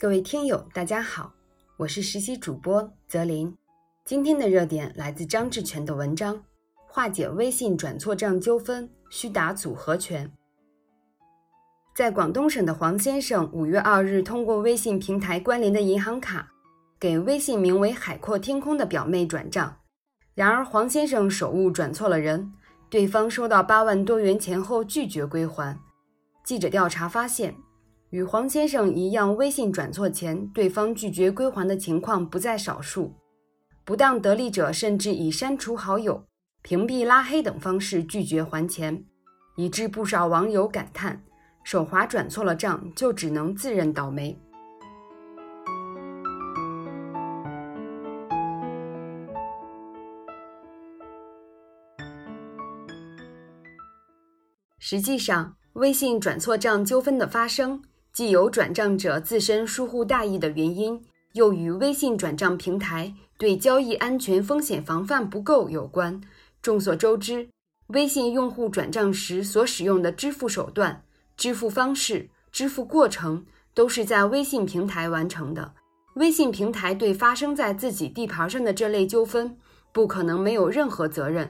各位听友，大家好，我是实习主播泽林。今天的热点来自张志全的文章：化解微信转错账纠纷需打组合拳。在广东省的黄先生五月二日通过微信平台关联的银行卡，给微信名为“海阔天空”的表妹转账，然而黄先生手误转错了人，对方收到八万多元钱后拒绝归还。记者调查发现。与黄先生一样，微信转错钱，对方拒绝归还的情况不在少数。不当得利者甚至以删除好友、屏蔽、拉黑等方式拒绝还钱，以致不少网友感叹：“手滑转错了账，就只能自认倒霉。”实际上，微信转错账纠纷的发生。既有转账者自身疏忽大意的原因，又与微信转账平台对交易安全风险防范不够有关。众所周知，微信用户转账时所使用的支付手段、支付方式、支付过程都是在微信平台完成的。微信平台对发生在自己地盘上的这类纠纷，不可能没有任何责任。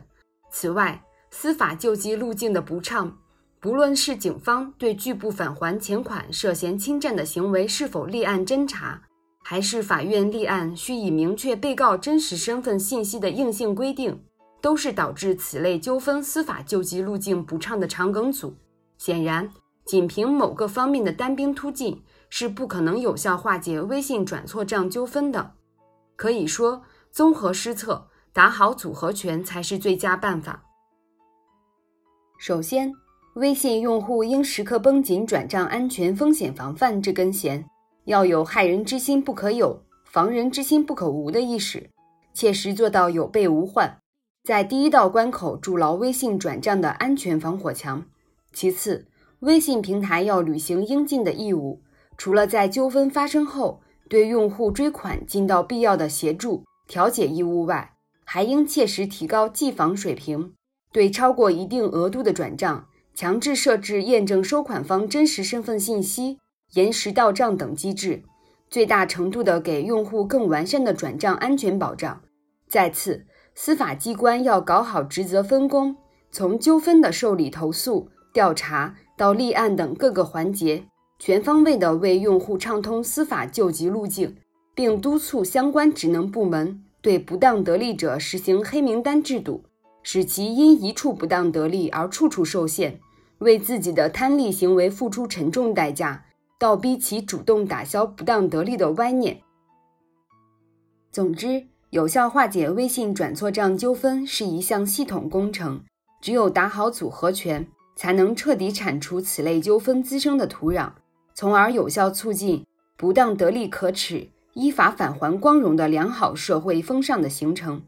此外，司法救济路径的不畅。不论是警方对拒不返还钱款涉嫌侵占的行为是否立案侦查，还是法院立案需以明确被告真实身份信息的硬性规定，都是导致此类纠纷司法救济路径不畅的肠梗阻。显然，仅凭某个方面的单兵突进是不可能有效化解微信转错账纠纷的。可以说，综合施策，打好组合拳才是最佳办法。首先，微信用户应时刻绷紧转账安全风险防范这根弦，要有害人之心不可有，防人之心不可无的意识，切实做到有备无患，在第一道关口筑牢微信转账的安全防火墙。其次，微信平台要履行应尽的义务，除了在纠纷发生后对用户追款尽到必要的协助调解义务外，还应切实提高技防水平，对超过一定额度的转账。强制设置验证收款方真实身份信息、延时到账等机制，最大程度地给用户更完善的转账安全保障。再次，司法机关要搞好职责分工，从纠纷的受理、投诉、调查到立案等各个环节，全方位地为用户畅通司法救济路径，并督促相关职能部门对不当得利者实行黑名单制度，使其因一处不当得利而处处受限。为自己的贪利行为付出沉重代价，倒逼其主动打消不当得利的歪念。总之，有效化解微信转错账纠纷是一项系统工程，只有打好组合拳，才能彻底铲除此类纠纷滋生的土壤，从而有效促进不当得利可耻、依法返还光荣的良好社会风尚的形成。